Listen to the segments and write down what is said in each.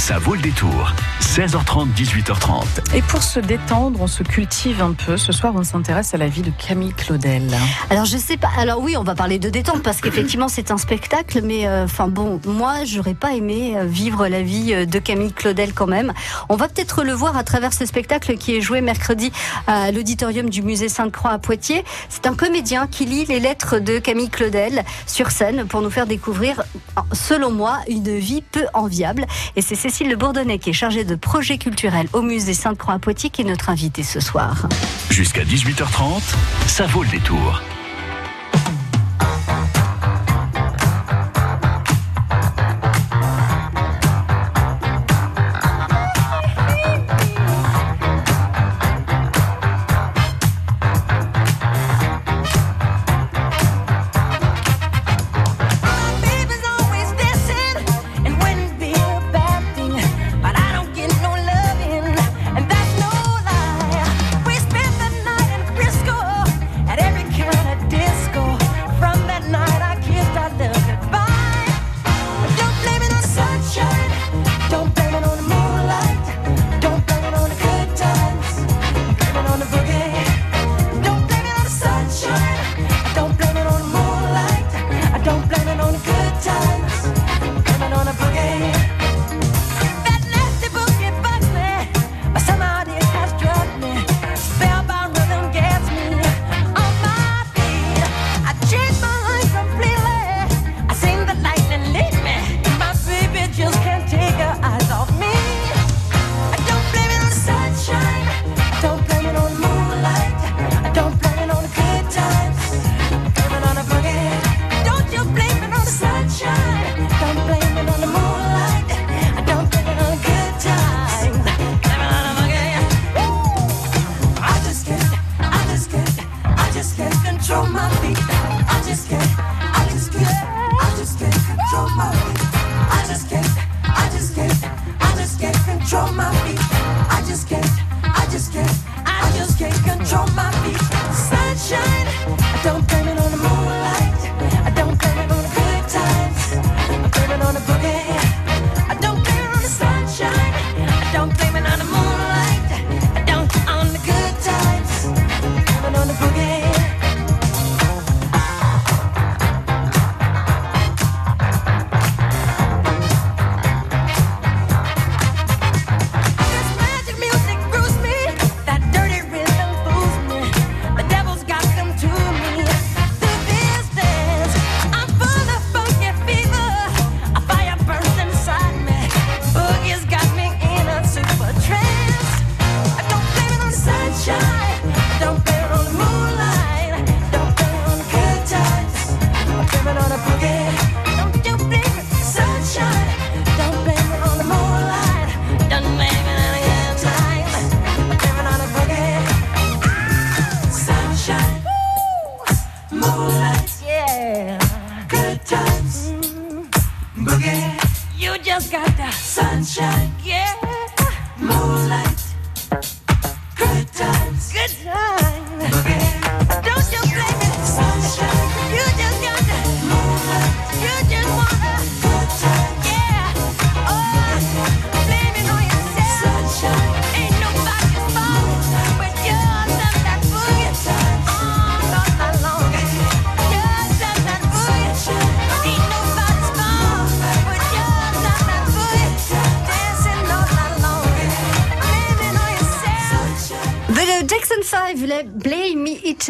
Ça vaut le détour. 16h30, 18h30. Et pour se détendre, on se cultive un peu. Ce soir, on s'intéresse à la vie de Camille Claudel. Alors je sais pas. Alors oui, on va parler de détente parce qu'effectivement c'est un spectacle, mais euh, enfin bon, moi j'aurais pas aimé euh, vivre la vie euh, de Camille Claudel quand même. On va peut-être le voir à travers ce spectacle qui est joué mercredi à l'auditorium du musée Sainte-Croix à Poitiers. C'est un comédien qui lit les lettres de Camille Claudel sur scène pour nous faire découvrir, selon moi, une vie peu enviable. Et c'est Cécile Le Bourdonnais qui est chargée de projet culturel au musée Sainte-Croix à Poitiers qui est notre invitée ce soir. Jusqu'à 18h30, ça vaut le détour.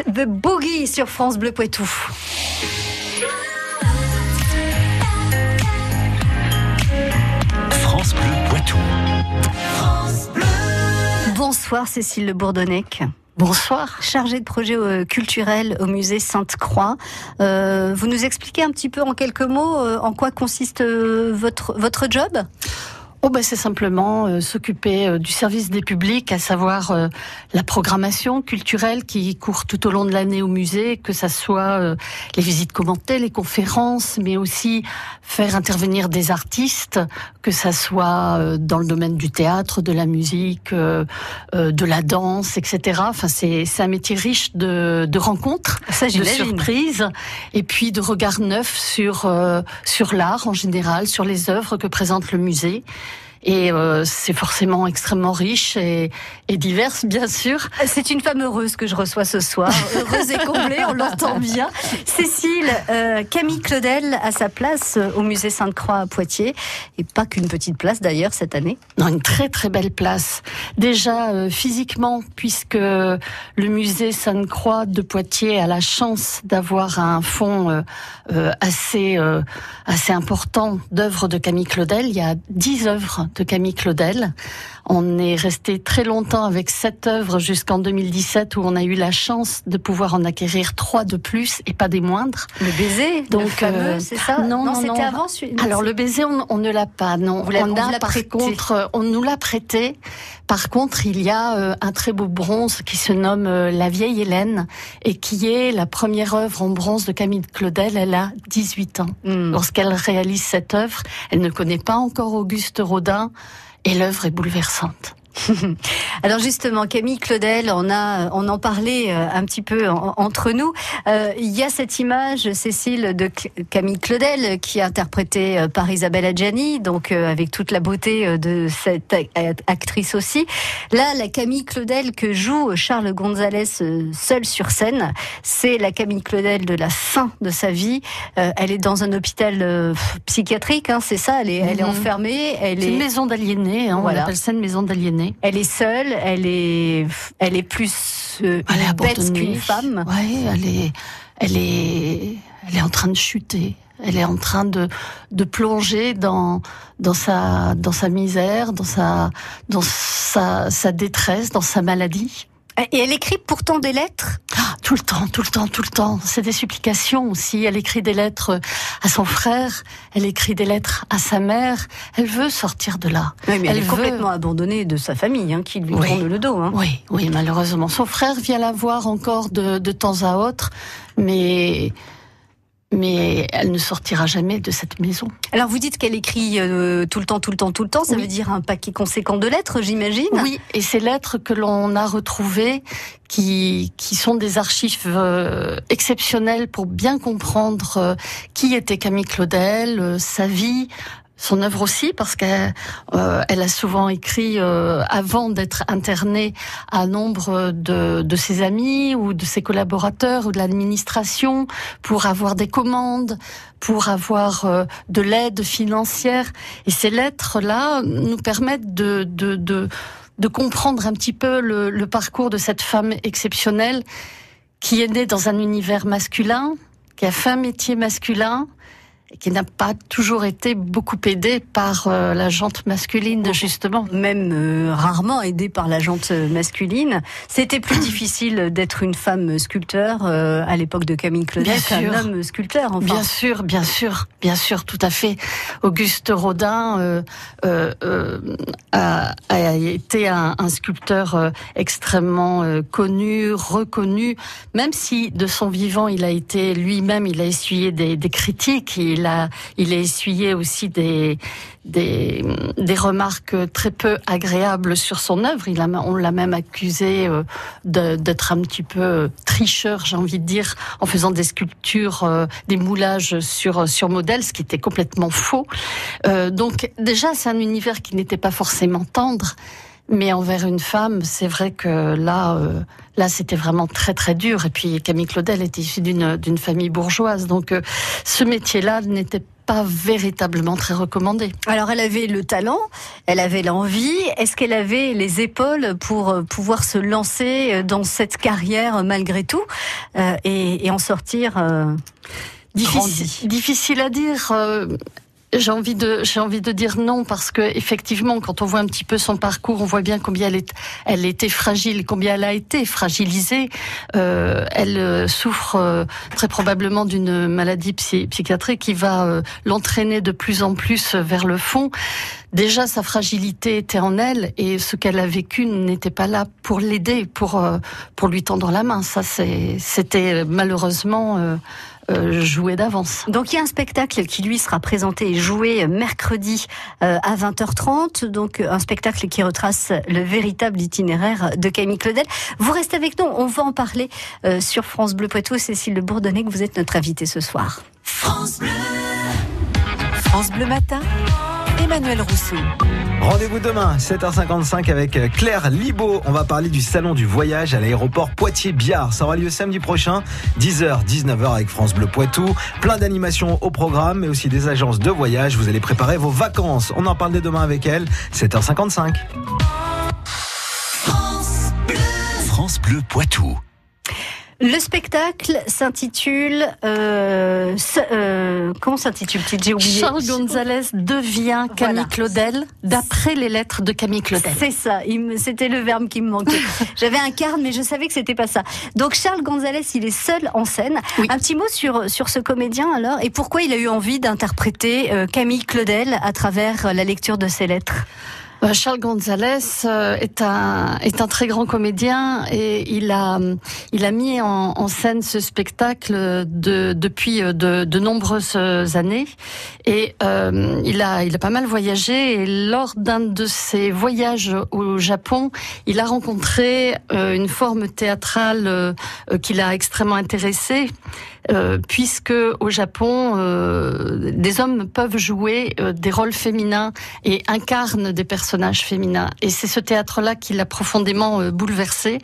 The Boogie sur France Bleu Poitou. France Bleu Poitou. Bonsoir Cécile Le Bourdonnec. Bonsoir. Chargée de projet euh, culturel au musée Sainte-Croix. Euh, vous nous expliquez un petit peu en quelques mots euh, en quoi consiste votre, votre job? Oh ben c'est simplement euh, s'occuper euh, du service des publics, à savoir euh, la programmation culturelle qui court tout au long de l'année au musée, que ça soit les visites commentées, les conférences, mais aussi faire intervenir des artistes, que ça soit dans le domaine du théâtre, de la musique, de la danse, etc. Enfin c'est un métier riche de, de rencontres, ça, de surprises, et puis de regards neufs sur sur l'art en général, sur les œuvres que présente le musée. Et euh, c'est forcément extrêmement riche et, et diverse, bien sûr. C'est une femme heureuse que je reçois ce soir. heureuse et comblée, on l'entend bien. Cécile, euh, Camille Claudel a sa place au musée Sainte-Croix à Poitiers. Et pas qu'une petite place d'ailleurs cette année. Non, une très très belle place. Déjà euh, physiquement, puisque le musée Sainte-Croix de Poitiers a la chance d'avoir un fonds euh, euh assez, euh, assez important d'œuvres de Camille Claudel. Il y a dix œuvres de Camille Claudel. On est resté très longtemps avec cette œuvre jusqu'en 2017 où on a eu la chance de pouvoir en acquérir trois de plus et pas des moindres. Le baiser, donc fameux, c'est ça? Non, non, c'était avant. Alors le baiser, on, on ne l'a pas. Non, Vous on, on a par contre, on nous l'a prêté. Par contre, il y a euh, un très beau bronze qui se nomme euh, La vieille Hélène et qui est la première œuvre en bronze de Camille Claudel. Elle a 18 ans. Hmm. Lorsqu'elle réalise cette œuvre, elle ne connaît pas encore Auguste Rodin et l'œuvre est bouleversante. Alors justement, Camille Claudel, on a, on en parlait euh, un petit peu en- entre nous. Euh, Il y a cette image, Cécile, de Camille Claudel qui est interprétée euh, par Isabelle Adjani, donc euh, avec toute la beauté de cette ac- actrice aussi. Là, la Camille Claudel que joue Charles Gonzalez seul sur scène, c'est la Camille Claudel de la fin de sa vie. Euh, elle est dans un hôpital psychiatrique, hein, c'est ça. Elle est, elle est Mhm. enfermée. Elle C'est une est maison d'aliénés, hein, Voilà. on appelle ça une maison d'aliénés. Elle est seule, elle est, elle est plus euh, Elle est une bête abandonnée. qu'une femme. Ouais, elle est, elle est, elle est en train de chuter. Elle est en train de, de plonger dans, dans sa, dans sa misère, dans sa, dans sa, sa détresse, dans sa maladie. Et elle écrit pourtant des lettres. Ah, tout le temps, tout le temps, tout le temps. C'est des supplications aussi. Elle écrit des lettres à son frère. Elle écrit des lettres à sa mère. Elle veut sortir de là. Oui, mais elle, Elle est veut- complètement abandonnée de sa famille, hein, qui lui Oui. tourne le dos. Hein. Oui, oui, malheureusement. Son frère vient la voir encore de, de temps à autre, mais, mais elle ne sortira jamais de cette maison. Alors vous dites qu'elle écrit euh, tout le temps, tout le temps, tout le temps. Ça Oui. veut dire un paquet conséquent de lettres, j'imagine. Oui, et ces lettres que l'on a retrouvées, qui, qui sont des archives euh, exceptionnelles pour bien comprendre euh, qui était Camille Claudel, euh, sa vie, son œuvre aussi, parce qu'elle euh, elle a souvent écrit euh, avant d'être internée à nombre de, de ses amis ou de ses collaborateurs ou de l'administration pour avoir des commandes, pour avoir euh, de l'aide financière. Et ces lettres-là nous permettent de, de, de, de comprendre un petit peu le, le parcours de cette femme exceptionnelle qui est née dans un univers masculin, qui a fait un métier masculin qui n'a pas toujours été beaucoup aidée par euh, la jante masculine, justement. Même euh, rarement aidée par la jante masculine. C'était plus difficile d'être une femme sculpteur euh, à l'époque de Camille Claudel qu'un homme sculpteur. Enfin, Bien sûr, bien sûr, bien sûr, tout à fait. Auguste Rodin euh, euh, euh, a, a été un, un sculpteur euh, extrêmement euh, connu, reconnu, même si de son vivant il a été lui-même, il a essuyé des, des critiques, il a, il a essuyé aussi des, des, remarques très peu agréables sur son œuvre. Il a, on l'a même accusé euh, d'être un petit peu tricheur, j'ai envie de dire, en faisant des sculptures, euh, des moulages sur sur modèle, ce qui était complètement faux. Euh, donc déjà, c'est un univers qui n'était pas forcément tendre. Mais envers une femme, c'est vrai que là, euh, là, c'était vraiment très très dur. Et puis Camille Claudel était issue d'une d'une famille bourgeoise, donc euh, ce métier-là n'était pas véritablement très recommandé. Alors elle avait le talent, elle avait l'envie. Est-ce qu'elle avait les épaules pour euh, pouvoir se lancer dans cette carrière malgré tout euh, et, et en sortir Difficile, difficile à dire. euh, j'ai envie de, j'ai envie de dire non parce que effectivement, quand on voit un petit peu son parcours, on voit bien combien elle est, elle était fragile, combien elle a été fragilisée. Euh, elle euh, souffre euh, très probablement d'une maladie psy- psychiatrique qui va euh, l'entraîner de plus en plus vers le fond. Déjà, sa fragilité était en elle et ce qu'elle a vécu n'était pas là pour l'aider, pour euh, pour lui tendre la main. Ça, c'est, c'était malheureusement euh, euh, joué d'avance. Donc il y a un spectacle qui lui sera présenté et joué mercredi euh, à 20h30. Donc euh, un spectacle qui retrace le véritable itinéraire de Camille Claudel. Vous restez avec nous, on va en parler euh, sur France Bleu Poitou. Cécile Le Bourdonnais, que vous êtes notre invitée ce soir. France Bleu Matin, Emmanuel Rousseau. Rendez-vous demain, 7h55 avec Claire Libaud. On va parler du salon du voyage à l'aéroport Poitiers-Biard. Ça aura lieu samedi prochain, 10h, 19h avec France Bleu Poitou. Plein d'animations au programme, mais aussi des agences de voyage. Vous allez préparer vos vacances. On en parle dès demain avec elle, 7h55. France Bleu, France Bleu Poitou. Le spectacle s'intitule euh, euh, comment s'intitule-t-il J'ai oublié. Charles Gonzalez devient Camille voilà. Claudel d'après les lettres de Camille Claudel. C'est ça. C'était le verbe qui me manquait. J'avais un carne, mais je savais que c'était pas ça. Donc Charles Gonzalez, il est seul en scène. Oui. Un petit mot sur sur ce comédien alors et pourquoi il a eu envie d'interpréter euh, Camille Claudel à travers la lecture de ses lettres? Euh, Charles Gonzalez euh, est un est un très grand comédien et il a il a mis en, scène ce spectacle de, depuis euh, de, de, nombreuses années. Et euh, il a il a pas mal voyagé et lors d'un de ses voyages au Japon il a rencontré une forme théâtrale qui l'a extrêmement intéressé puisque au Japon des hommes peuvent jouer des rôles féminins et incarnent des personnages féminins. Et c'est ce théâtre-là qui l'a profondément euh, bouleversé.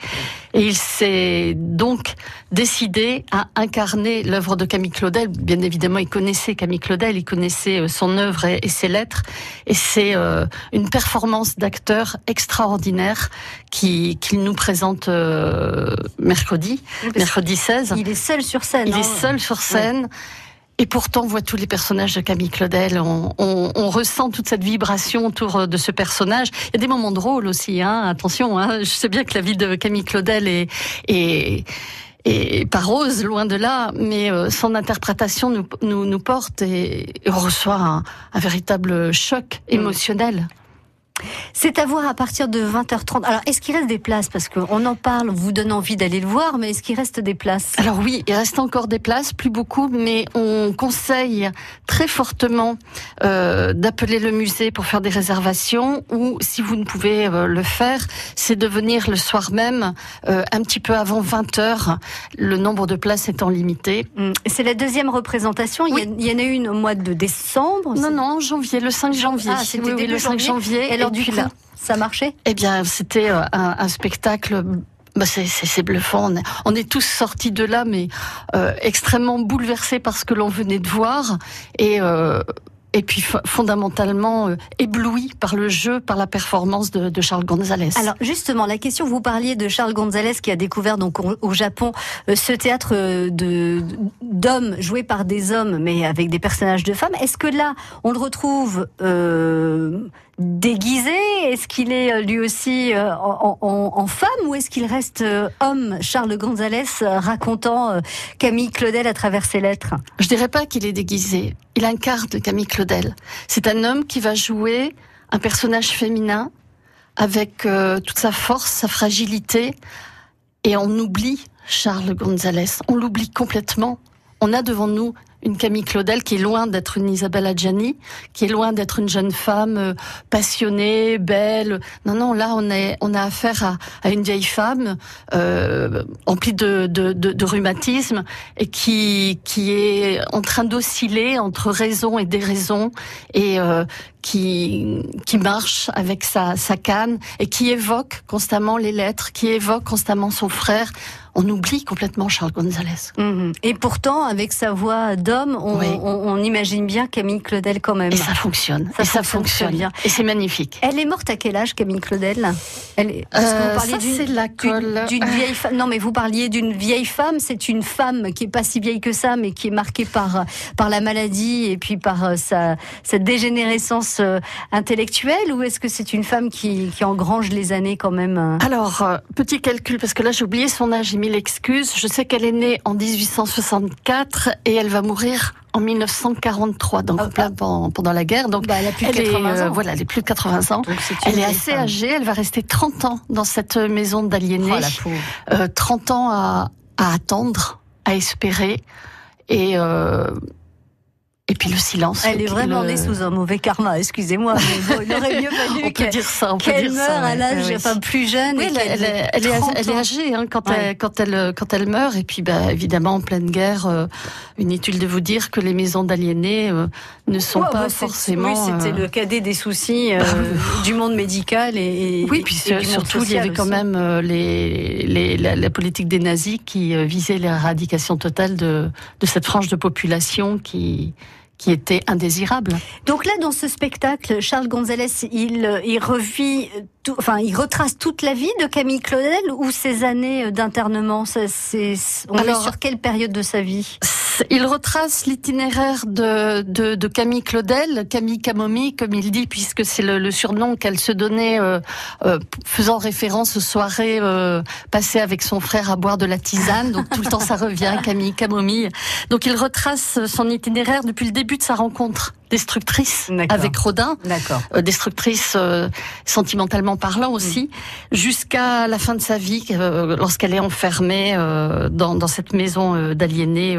Et il s'est donc décidé à incarner l'œuvre de Camille Claudel. Bien évidemment, il connaissait Camille Claudel, il connaissait euh, son œuvre et, et ses lettres. Et c'est euh, une performance d'acteur extraordinaire qu'il qui nous présente euh, mercredi, mercredi 16. Il est seul sur scène. Il hein. est seul sur scène. Ouais. Et pourtant, on voit tous les personnages de Camille Claudel. On, on, on, ressent toute cette vibration autour de ce personnage. Il y a des moments drôles aussi. Hein. Attention, hein. je sais bien que la vie de Camille Claudel est, est et pas rose, loin de là, mais euh, son interprétation nous, nous, nous porte et, et, on reçoit un, un véritable choc émotionnel. C'est à voir à partir de 20h30. Alors, est-ce qu'il reste des places? Parce qu'on en parle, on vous donne envie d'aller le voir, mais est-ce qu'il reste des places? Alors oui, il reste encore des places, plus beaucoup, mais on conseille très fortement euh, d'appeler le musée pour faire des réservations, ou si vous ne pouvez euh, le faire, c'est de venir le soir même, euh, un petit peu avant 20h, le nombre de places étant limité. Mmh. C'est la deuxième représentation, oui. il, y en a une au mois de décembre Non, non, janvier, le 5 janvier. Ah, c'était oui, oui, le 5 janvier. Et alors, du coup, là, ça marchait? Eh bien, c'était un, un, spectacle. Bah c'est bluffant. On est, on est, tous sortis de là, mais euh, extrêmement bouleversés par ce que l'on venait de voir et. Euh, et puis fondamentalement euh, ébloui par le jeu, par la performance de, de, Charles Gonzalez. Alors justement, la question, vous parliez de Charles Gonzalez qui a découvert donc au, au Japon euh, ce théâtre de d'hommes joués par des hommes, mais avec des personnages de femmes. Est-ce que là, on le retrouve euh, déguisé? Est-ce qu'il est lui aussi euh, en, en, en, femme? Ou est-ce qu'il reste euh, homme Charles Gonzalez euh, racontant Camille Claudel à travers ses lettres? Je dirais pas qu'il est déguisé. Il incarne Camille Claudel. C'est un homme qui va jouer un personnage féminin avec euh, toute sa force, sa fragilité, et on oublie Charles Gonzalez. On l'oublie complètement. On a devant nous une Camille Claudel qui est loin d'être une Isabelle Adjani, qui est loin d'être une jeune femme euh, passionnée, belle. Non, non, là on est, on a affaire à, à une vieille femme euh, emplie de, de, de, de, rhumatisme et qui, qui est en train d'osciller entre raison et déraison et euh, qui, qui marche avec sa, sa canne et qui évoque constamment les lettres, qui évoque constamment son frère. On oublie complètement Charles Gonzalez. Mmh. Et pourtant, avec sa voix d'homme, on, oui. on, on, imagine bien Camille Claudel quand même. Et ça fonctionne. Ça et fonctionne ça fonctionne bien. Et c'est magnifique. Elle est morte à quel âge, Camille Claudel? Elle est... Euh, que vous parliez c'est la colle. D'une vieille femme. Non, mais vous parliez d'une vieille femme. C'est une femme qui est pas si vieille que ça, mais qui est marquée par par la maladie et puis par euh, sa dégénérescence euh, intellectuelle, ou est-ce que c'est une femme qui, qui engrange les années quand même euh? Alors, euh, petit calcul, parce que là j'ai oublié son âge, mille excuses. Je sais qu'elle est née en 1864 et elle va mourir en 1943, donc Ah, plein pendant, pendant la guerre. Donc Bah, elle a plus de elle est, 80 ans. euh, voilà, elle est plus de 80 ans. Donc, Elle est assez femme. âgée. Elle va rester 30 ans dans cette maison d'aliénés. Oh, la pauvre. Euh, 30 ans à, à attendre, à espérer. Et euh, Et puis le silence. Elle est vraiment née sous un mauvais karma, excusez-moi. Bon, il aurait mieux fallu qu'elle meure à l'âge, enfin plus jeune. Oui, elle, est, elle, est, âgée hein, quand, elle, quand, elle, quand elle meurt. Et puis, bah, évidemment, en pleine guerre, euh, inutile de vous dire que les maisons d'aliénés euh, ne sont pas bah, forcément. Oui, c'était euh, le cadet des soucis bah, du monde médical et, oui, puis surtout il y avait quand même les, les, la, la, politique des nazis qui visait l'éradication totale de, de cette frange de population qui qui était indésirable. Donc là, dans ce spectacle, Charles Gonzalez, il, il revit, tout, enfin, il retrace toute la vie de Camille Claudel ou ses années d'internement. C'est, on est sur quelle période de sa vie? Il retrace l'itinéraire de, de, Camille Claudel, Camille Camomie, comme il dit, puisque c'est le, le, surnom qu'elle se donnait, euh, euh, faisant référence aux soirées euh, passées avec son frère à boire de la tisane. Donc tout le temps, ça revient, Camille Camomille. Donc il retrace son itinéraire depuis le début de sa rencontre destructrice avec Rodin, euh, destructrice euh, sentimentalement parlant aussi, mm. jusqu'à la fin de sa vie, euh, lorsqu'elle est enfermée dans, dans, cette maison d'aliénés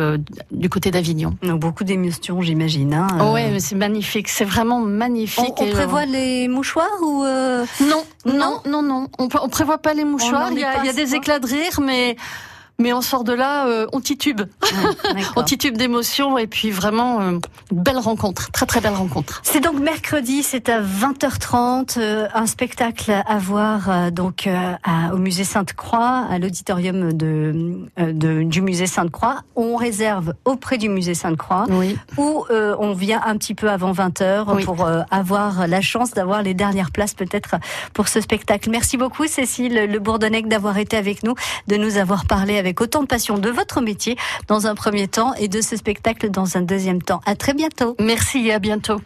du côté d'Avignon. Beaucoup d'émotions, j'imagine. Hein, oui, c'est magnifique, c'est vraiment magnifique. On, prévoit les mouchoirs ou non, non, non, non, On, on prévoit pas les mouchoirs. Il y a, il y a des éclats de rire, mais mais on sort de là, euh, on titube, on titube d'émotion et puis vraiment euh, belle rencontre, très très belle rencontre. C'est donc mercredi, c'est à 20h30, euh, un spectacle à voir euh, donc au musée Sainte-Croix, à l'auditorium de, de, du musée Sainte-Croix. On réserve auprès du musée Sainte-Croix, oui. où on vient un petit peu avant 20h pour avoir la chance d'avoir les dernières places peut-être pour ce spectacle. Merci beaucoup Cécile Le Bourdonnec d'avoir été avec nous, de nous avoir parlé avec avec autant de passion de votre métier dans un premier temps et de ce spectacle dans un deuxième temps. À très bientôt. Merci et à bientôt.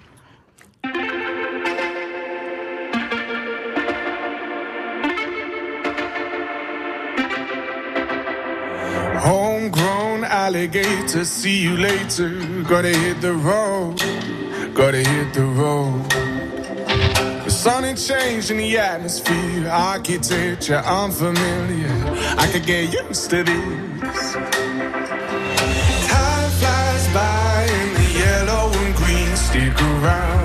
Homegrown alligator, see you later. Gotta hit the road, gotta hit the road. Sun ain't changing the atmosphere, architecture unfamiliar. I could get used to this. Time flies by and the yellow and green stick around.